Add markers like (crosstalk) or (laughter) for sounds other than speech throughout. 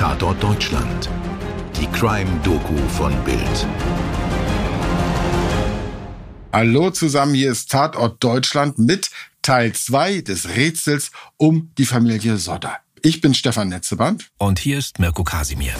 Tatort Deutschland. Die Crime-Doku von Bild. Hallo zusammen, hier ist Tatort Deutschland mit Teil 2 des Rätsels um die Familie Sodder. Ich bin Stefan Netzeband. Und hier ist Mirko Kasimir.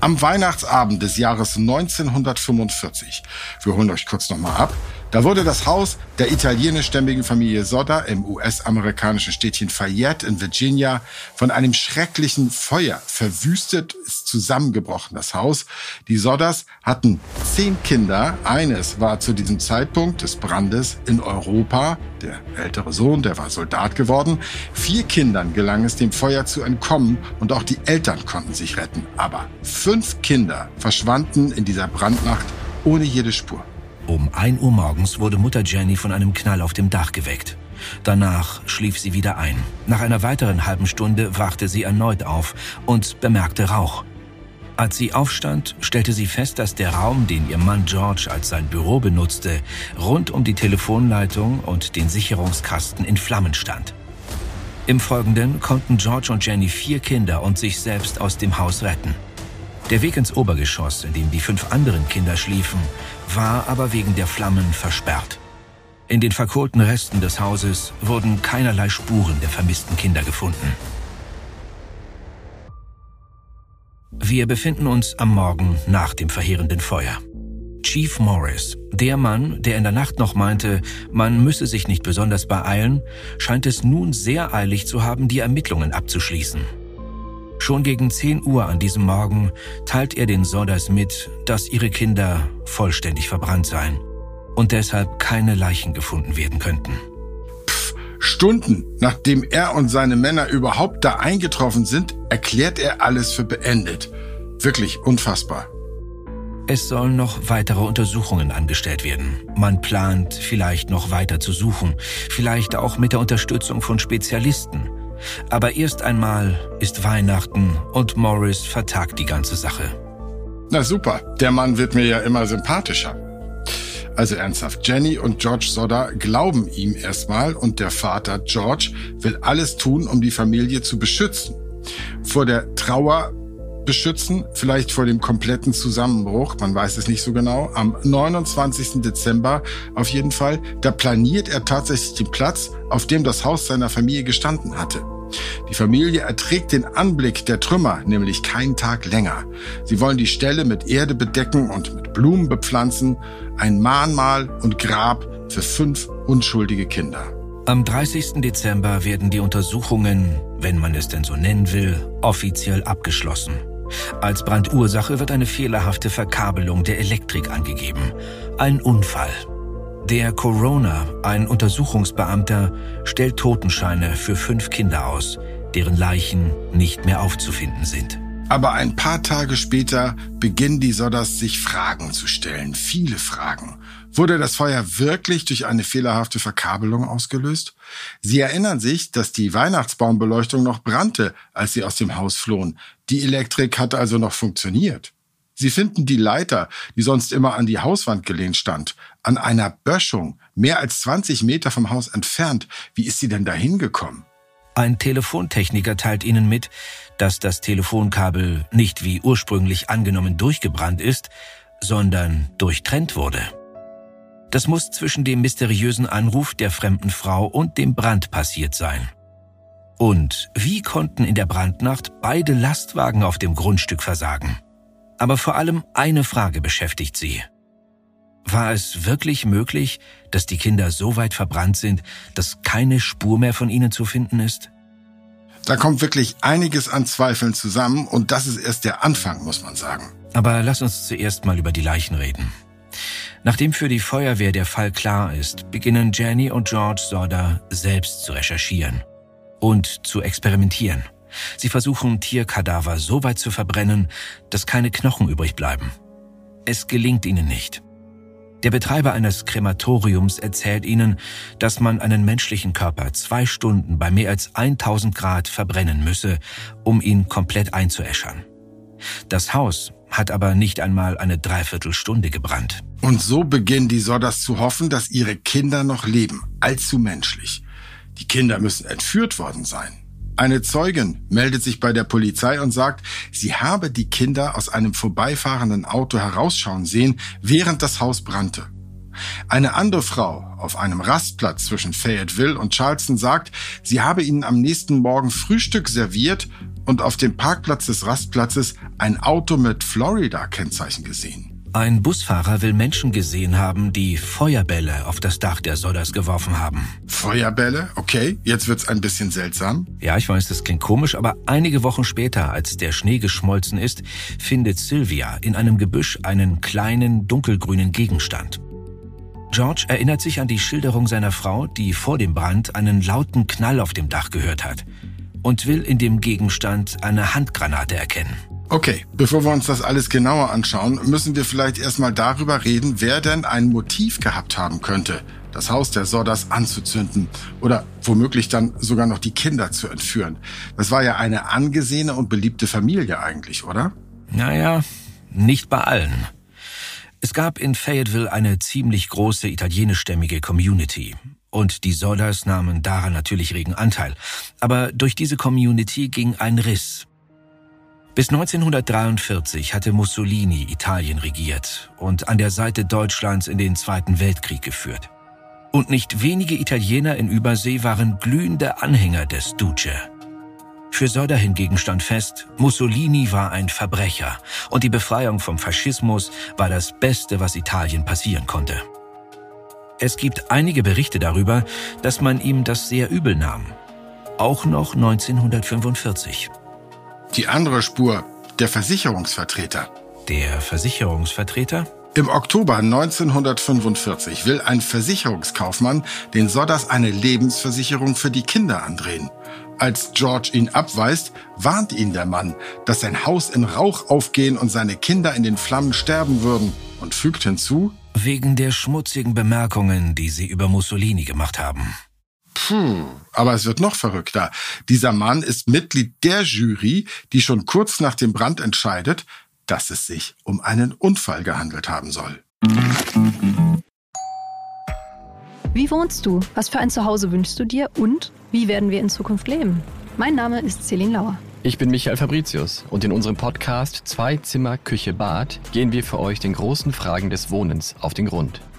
Am Weihnachtsabend des Jahres 1945, wir holen euch kurz nochmal ab, da wurde das Haus der italienischstämmigen Familie Sodder im US-amerikanischen Städtchen Fayette in Virginia von einem schrecklichen Feuer verwüstet, ist zusammengebrochen, das Haus. Die Sodders hatten zehn Kinder. Eines war zu diesem Zeitpunkt des Brandes in Europa. Der ältere Sohn, der war Soldat geworden. Vier Kindern gelang es, dem Feuer zu entkommen und auch die Eltern konnten sich retten. Aber fünf Kinder verschwanden in dieser Brandnacht ohne jede Spur. Um 1 Uhr morgens wurde Mutter Jenny von einem Knall auf dem Dach geweckt. Danach schlief sie wieder ein. Nach einer weiteren halben Stunde wachte sie erneut auf und bemerkte Rauch. Als sie aufstand, stellte sie fest, dass der Raum, den ihr Mann George als sein Büro benutzte, rund um die Telefonleitung und den Sicherungskasten in Flammen stand. Im Folgenden konnten George und Jenny vier Kinder und sich selbst aus dem Haus retten. Der Weg ins Obergeschoss, in dem die fünf anderen Kinder schliefen, war aber wegen der Flammen versperrt. In den verkohlten Resten des Hauses wurden keinerlei Spuren der vermissten Kinder gefunden. Wir befinden uns am Morgen nach dem verheerenden Feuer. Chief Morris, der Mann, der in der Nacht noch meinte, man müsse sich nicht besonders beeilen, scheint es nun sehr eilig zu haben, die Ermittlungen abzuschließen. Schon gegen 10 Uhr an diesem Morgen teilt er den Sodders mit, dass ihre Kinder vollständig verbrannt seien und deshalb keine Leichen gefunden werden könnten. Pff, Stunden nachdem er und seine Männer überhaupt da eingetroffen sind, erklärt er alles für beendet. Wirklich unfassbar. Es sollen noch weitere Untersuchungen angestellt werden. Man plant, vielleicht noch weiter zu suchen, vielleicht auch mit der Unterstützung von Spezialisten. Aber erst einmal ist Weihnachten und Morris vertagt die ganze Sache. Na super, der Mann wird mir ja immer sympathischer. Also ernsthaft, Jenny und George Sodder glauben ihm erstmal und der Vater George will alles tun, um die Familie zu beschützen. Vor der Trauer beschützen, vielleicht vor dem kompletten Zusammenbruch, man weiß es nicht so genau, am 29. Dezember auf jeden Fall, da planiert er tatsächlich den Platz, auf dem das Haus seiner Familie gestanden hatte. Die Familie erträgt den Anblick der Trümmer nämlich keinen Tag länger. Sie wollen die Stelle mit Erde bedecken und mit Blumen bepflanzen, ein Mahnmal und Grab für fünf unschuldige Kinder. Am 30. Dezember werden die Untersuchungen, wenn man es denn so nennen will, offiziell abgeschlossen. Als Brandursache wird eine fehlerhafte Verkabelung der Elektrik angegeben. Ein Unfall. Der Corona, ein Untersuchungsbeamter, stellt Totenscheine für fünf Kinder aus, deren Leichen nicht mehr aufzufinden sind. Aber ein paar Tage später beginnen die Sodders sich Fragen zu stellen. Viele Fragen. Wurde das Feuer wirklich durch eine fehlerhafte Verkabelung ausgelöst? Sie erinnern sich, dass die Weihnachtsbaumbeleuchtung noch brannte, als sie aus dem Haus flohen. Die Elektrik hatte also noch funktioniert. Sie finden die Leiter, die sonst immer an die Hauswand gelehnt stand, an einer Böschung, mehr als 20 Meter vom Haus entfernt. Wie ist sie denn dahin gekommen? Ein Telefontechniker teilt Ihnen mit, dass das Telefonkabel nicht wie ursprünglich angenommen durchgebrannt ist, sondern durchtrennt wurde. Das muss zwischen dem mysteriösen Anruf der fremden Frau und dem Brand passiert sein. Und wie konnten in der Brandnacht beide Lastwagen auf dem Grundstück versagen? Aber vor allem eine Frage beschäftigt sie. War es wirklich möglich, dass die Kinder so weit verbrannt sind, dass keine Spur mehr von ihnen zu finden ist? Da kommt wirklich einiges an Zweifeln zusammen und das ist erst der Anfang, muss man sagen. Aber lass uns zuerst mal über die Leichen reden. Nachdem für die Feuerwehr der Fall klar ist, beginnen Jenny und George Sodder selbst zu recherchieren und zu experimentieren. Sie versuchen, Tierkadaver so weit zu verbrennen, dass keine Knochen übrig bleiben. Es gelingt ihnen nicht. Der Betreiber eines Krematoriums erzählt ihnen, dass man einen menschlichen Körper zwei Stunden bei mehr als 1000 Grad verbrennen müsse, um ihn komplett einzuäschern. Das Haus hat aber nicht einmal eine Dreiviertelstunde gebrannt. Und so beginnen die Sodders zu hoffen, dass ihre Kinder noch leben. Allzu menschlich. Die Kinder müssen entführt worden sein. Eine Zeugin meldet sich bei der Polizei und sagt, sie habe die Kinder aus einem vorbeifahrenden Auto herausschauen sehen, während das Haus brannte. Eine andere Frau auf einem Rastplatz zwischen Fayetteville und Charleston sagt, sie habe ihnen am nächsten Morgen Frühstück serviert und auf dem Parkplatz des Rastplatzes ein Auto mit Florida-Kennzeichen gesehen. Ein Busfahrer will Menschen gesehen haben, die Feuerbälle auf das Dach der Sodders geworfen haben. Feuerbälle? Okay, jetzt wird's ein bisschen seltsam. Ja, ich weiß, das klingt komisch, aber einige Wochen später, als der Schnee geschmolzen ist, findet Sylvia in einem Gebüsch einen kleinen dunkelgrünen Gegenstand. George erinnert sich an die Schilderung seiner Frau, die vor dem Brand einen lauten Knall auf dem Dach gehört hat und will in dem Gegenstand eine Handgranate erkennen. Okay, bevor wir uns das alles genauer anschauen, müssen wir vielleicht erstmal darüber reden, wer denn ein Motiv gehabt haben könnte, das Haus der Sodders anzuzünden oder womöglich dann sogar noch die Kinder zu entführen. Das war ja eine angesehene und beliebte Familie eigentlich, oder? Naja, nicht bei allen. Es gab in Fayetteville eine ziemlich große italienischstämmige Community. Und die Sodders nahmen daran natürlich regen Anteil. Aber durch diese Community ging ein Riss. Bis 1943 hatte Mussolini Italien regiert und an der Seite Deutschlands in den Zweiten Weltkrieg geführt. Und nicht wenige Italiener in Übersee waren glühende Anhänger des Duce. Für Söder hingegen stand fest, Mussolini war ein Verbrecher und die Befreiung vom Faschismus war das Beste, was Italien passieren konnte. Es gibt einige Berichte darüber, dass man ihm das sehr übel nahm. Auch noch 1945. Die andere Spur, der Versicherungsvertreter. Der Versicherungsvertreter? Im Oktober 1945 will ein Versicherungskaufmann den Sodders eine Lebensversicherung für die Kinder andrehen. Als George ihn abweist, warnt ihn der Mann, dass sein Haus in Rauch aufgehen und seine Kinder in den Flammen sterben würden und fügt hinzu, wegen der schmutzigen Bemerkungen, die sie über Mussolini gemacht haben. Puh, aber es wird noch verrückter. Dieser Mann ist Mitglied der Jury, die schon kurz nach dem Brand entscheidet, dass es sich um einen Unfall gehandelt haben soll. Wie wohnst du? Was für ein Zuhause wünschst du dir? Und wie werden wir in Zukunft leben? Mein Name ist Celine Lauer. Ich bin Michael Fabricius und in unserem Podcast Zwei Zimmer, Küche, Bad gehen wir für euch den großen Fragen des Wohnens auf den Grund.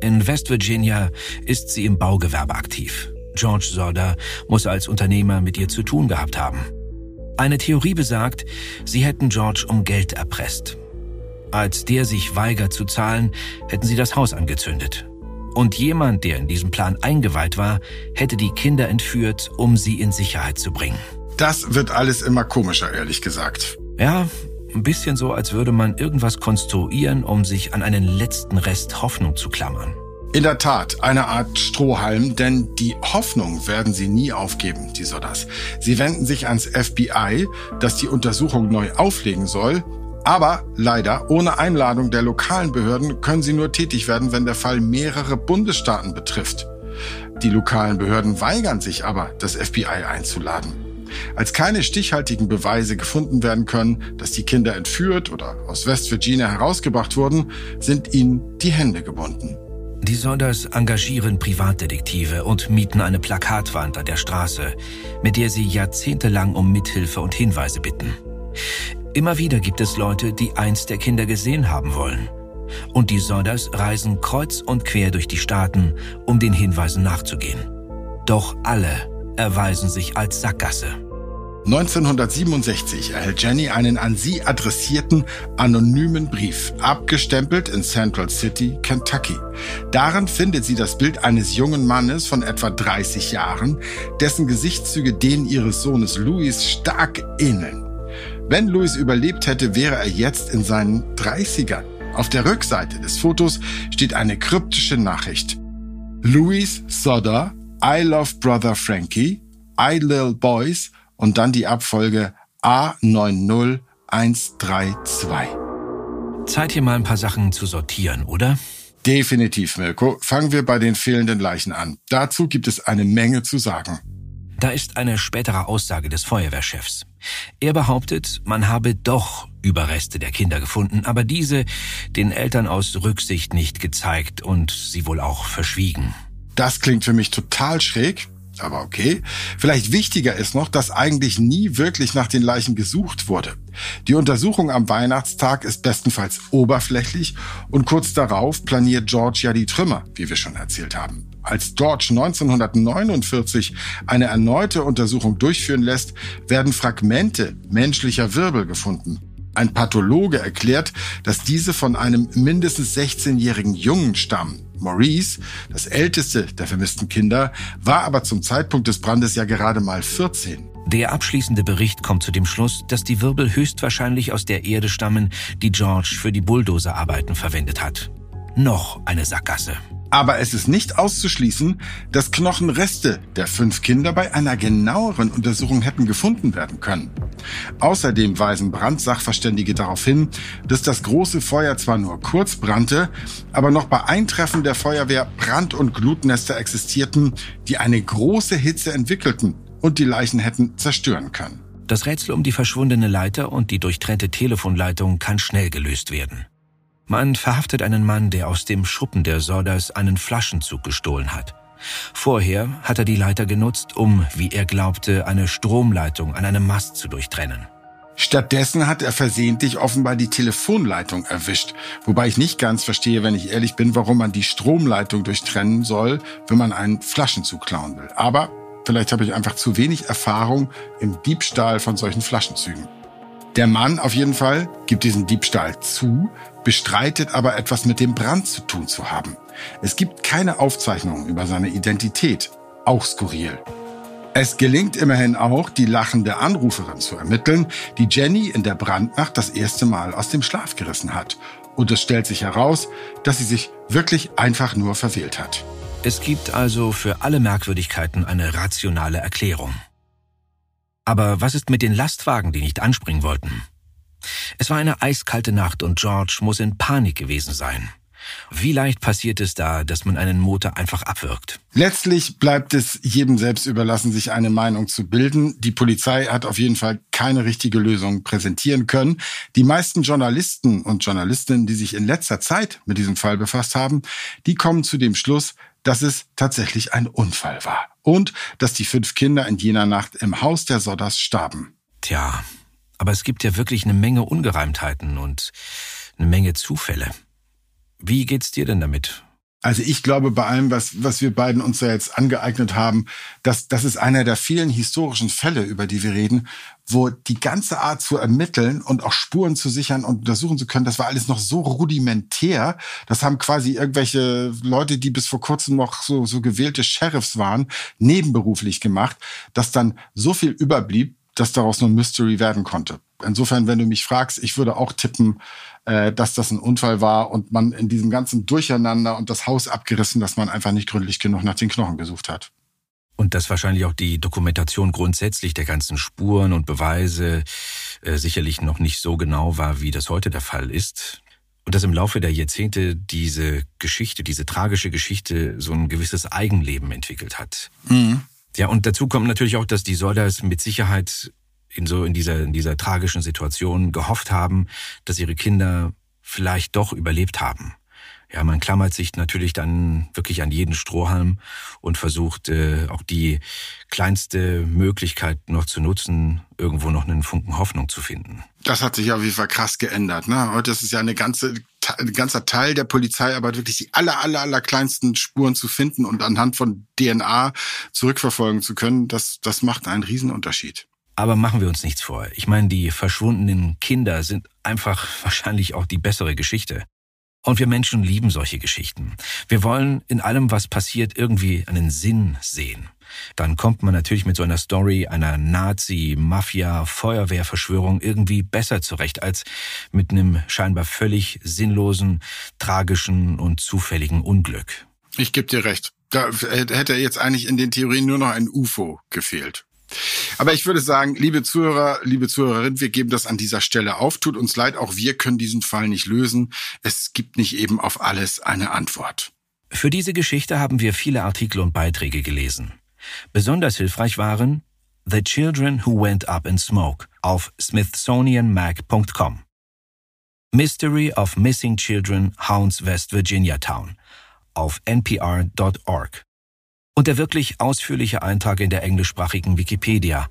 In West Virginia ist sie im Baugewerbe aktiv. George Sorda muss als Unternehmer mit ihr zu tun gehabt haben. Eine Theorie besagt, sie hätten George um Geld erpresst. Als der sich weigert zu zahlen, hätten sie das Haus angezündet. Und jemand, der in diesem Plan eingeweiht war, hätte die Kinder entführt, um sie in Sicherheit zu bringen. Das wird alles immer komischer, ehrlich gesagt. Ja, ein bisschen so, als würde man irgendwas konstruieren, um sich an einen letzten Rest Hoffnung zu klammern. In der Tat, eine Art Strohhalm, denn die Hoffnung werden sie nie aufgeben, die Sodas. Sie wenden sich ans FBI, das die Untersuchung neu auflegen soll, aber leider, ohne Einladung der lokalen Behörden können sie nur tätig werden, wenn der Fall mehrere Bundesstaaten betrifft. Die lokalen Behörden weigern sich aber, das FBI einzuladen. Als keine stichhaltigen Beweise gefunden werden können, dass die Kinder entführt oder aus West Virginia herausgebracht wurden, sind ihnen die Hände gebunden. Die Solders engagieren Privatdetektive und mieten eine Plakatwand an der Straße, mit der sie jahrzehntelang um Mithilfe und Hinweise bitten. Immer wieder gibt es Leute, die eins der Kinder gesehen haben wollen. Und die Solders reisen kreuz und quer durch die Staaten, um den Hinweisen nachzugehen. Doch alle erweisen sich als Sackgasse. 1967 erhält Jenny einen an sie adressierten anonymen Brief, abgestempelt in Central City, Kentucky. Darin findet sie das Bild eines jungen Mannes von etwa 30 Jahren, dessen Gesichtszüge denen ihres Sohnes Louis stark ähneln. Wenn Louis überlebt hätte, wäre er jetzt in seinen 30ern. Auf der Rückseite des Fotos steht eine kryptische Nachricht. Louis Sodder I Love Brother Frankie, I Little Boys und dann die Abfolge A90132. Zeit hier mal ein paar Sachen zu sortieren, oder? Definitiv, Mirko. Fangen wir bei den fehlenden Leichen an. Dazu gibt es eine Menge zu sagen. Da ist eine spätere Aussage des Feuerwehrchefs. Er behauptet, man habe doch Überreste der Kinder gefunden, aber diese den Eltern aus Rücksicht nicht gezeigt und sie wohl auch verschwiegen. Das klingt für mich total schräg aber okay. Vielleicht wichtiger ist noch, dass eigentlich nie wirklich nach den Leichen gesucht wurde. Die Untersuchung am Weihnachtstag ist bestenfalls oberflächlich und kurz darauf planiert George ja die Trümmer, wie wir schon erzählt haben. Als George 1949 eine erneute Untersuchung durchführen lässt, werden Fragmente menschlicher Wirbel gefunden. Ein Pathologe erklärt, dass diese von einem mindestens 16-jährigen Jungen stammen. Maurice, das älteste der vermissten Kinder, war aber zum Zeitpunkt des Brandes ja gerade mal 14. Der abschließende Bericht kommt zu dem Schluss, dass die Wirbel höchstwahrscheinlich aus der Erde stammen, die George für die Bulldozer-Arbeiten verwendet hat. Noch eine Sackgasse. Aber es ist nicht auszuschließen, dass Knochenreste der fünf Kinder bei einer genaueren Untersuchung hätten gefunden werden können. Außerdem weisen Brandsachverständige darauf hin, dass das große Feuer zwar nur kurz brannte, aber noch bei Eintreffen der Feuerwehr Brand- und Glutnester existierten, die eine große Hitze entwickelten und die Leichen hätten zerstören können. Das Rätsel um die verschwundene Leiter und die durchtrennte Telefonleitung kann schnell gelöst werden. Man verhaftet einen Mann, der aus dem Schuppen der Sorders einen Flaschenzug gestohlen hat. Vorher hat er die Leiter genutzt, um, wie er glaubte, eine Stromleitung an einem Mast zu durchtrennen. Stattdessen hat er versehentlich offenbar die Telefonleitung erwischt, wobei ich nicht ganz verstehe, wenn ich ehrlich bin, warum man die Stromleitung durchtrennen soll, wenn man einen Flaschenzug klauen will. Aber vielleicht habe ich einfach zu wenig Erfahrung im Diebstahl von solchen Flaschenzügen. Der Mann auf jeden Fall gibt diesen Diebstahl zu, bestreitet aber etwas mit dem Brand zu tun zu haben. Es gibt keine Aufzeichnungen über seine Identität. Auch skurril. Es gelingt immerhin auch, die lachende Anruferin zu ermitteln, die Jenny in der Brandnacht das erste Mal aus dem Schlaf gerissen hat. Und es stellt sich heraus, dass sie sich wirklich einfach nur verwählt hat. Es gibt also für alle Merkwürdigkeiten eine rationale Erklärung. Aber was ist mit den Lastwagen, die nicht anspringen wollten? Es war eine eiskalte Nacht und George muss in Panik gewesen sein. Wie leicht passiert es da, dass man einen Motor einfach abwirkt? Letztlich bleibt es jedem selbst überlassen, sich eine Meinung zu bilden. Die Polizei hat auf jeden Fall keine richtige Lösung präsentieren können. Die meisten Journalisten und Journalistinnen, die sich in letzter Zeit mit diesem Fall befasst haben, die kommen zu dem Schluss, dass es tatsächlich ein Unfall war und dass die fünf Kinder in jener Nacht im Haus der Sodders starben. Tja, aber es gibt ja wirklich eine Menge Ungereimtheiten und eine Menge Zufälle. Wie geht's dir denn damit? Also ich glaube, bei allem, was, was wir beiden uns da jetzt angeeignet haben, dass das ist einer der vielen historischen Fälle, über die wir reden, wo die ganze Art zu ermitteln und auch Spuren zu sichern und untersuchen zu können, das war alles noch so rudimentär. Das haben quasi irgendwelche Leute, die bis vor kurzem noch so, so gewählte Sheriffs waren, nebenberuflich gemacht, dass dann so viel überblieb, dass daraus nur Mystery werden konnte. Insofern, wenn du mich fragst, ich würde auch tippen, äh, dass das ein Unfall war und man in diesem ganzen Durcheinander und das Haus abgerissen, dass man einfach nicht gründlich genug nach den Knochen gesucht hat. Und dass wahrscheinlich auch die Dokumentation grundsätzlich der ganzen Spuren und Beweise äh, sicherlich noch nicht so genau war, wie das heute der Fall ist. Und dass im Laufe der Jahrzehnte diese Geschichte, diese tragische Geschichte so ein gewisses Eigenleben entwickelt hat. Mhm. Ja, und dazu kommt natürlich auch, dass die Soldas mit Sicherheit in so in dieser in dieser tragischen Situation gehofft haben, dass ihre Kinder vielleicht doch überlebt haben. Ja, man klammert sich natürlich dann wirklich an jeden Strohhalm und versucht äh, auch die kleinste Möglichkeit noch zu nutzen, irgendwo noch einen Funken Hoffnung zu finden. Das hat sich auf jeden Fall krass geändert. Ne? Heute ist es ja eine ganze, ein ganzer Teil der Polizeiarbeit, wirklich die aller, aller, aller kleinsten Spuren zu finden und anhand von DNA zurückverfolgen zu können. Das, das macht einen Riesenunterschied. Aber machen wir uns nichts vor. Ich meine, die verschwundenen Kinder sind einfach (laughs) wahrscheinlich auch die bessere Geschichte. Und wir Menschen lieben solche Geschichten. Wir wollen in allem, was passiert, irgendwie einen Sinn sehen. Dann kommt man natürlich mit so einer Story einer Nazi, Mafia, Feuerwehrverschwörung irgendwie besser zurecht als mit einem scheinbar völlig sinnlosen, tragischen und zufälligen Unglück. Ich gebe dir recht. Da hätte jetzt eigentlich in den Theorien nur noch ein UFO gefehlt. Aber ich würde sagen, liebe Zuhörer, liebe Zuhörerin, wir geben das an dieser Stelle auf. Tut uns leid, auch wir können diesen Fall nicht lösen. Es gibt nicht eben auf alles eine Antwort. Für diese Geschichte haben wir viele Artikel und Beiträge gelesen. Besonders hilfreich waren The Children Who Went Up in Smoke auf smithsonianmag.com. Mystery of Missing Children Hounds West Virginia Town auf npr.org. Und der wirklich ausführliche Eintrag in der englischsprachigen Wikipedia.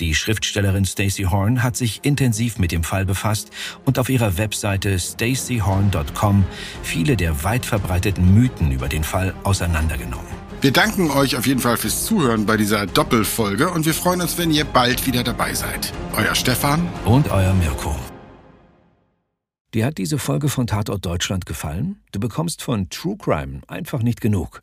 Die Schriftstellerin Stacey Horn hat sich intensiv mit dem Fall befasst und auf ihrer Webseite staceyhorn.com viele der weit verbreiteten Mythen über den Fall auseinandergenommen. Wir danken euch auf jeden Fall fürs Zuhören bei dieser Doppelfolge und wir freuen uns, wenn ihr bald wieder dabei seid. Euer Stefan und euer Mirko. Dir hat diese Folge von Tatort Deutschland gefallen? Du bekommst von True Crime einfach nicht genug.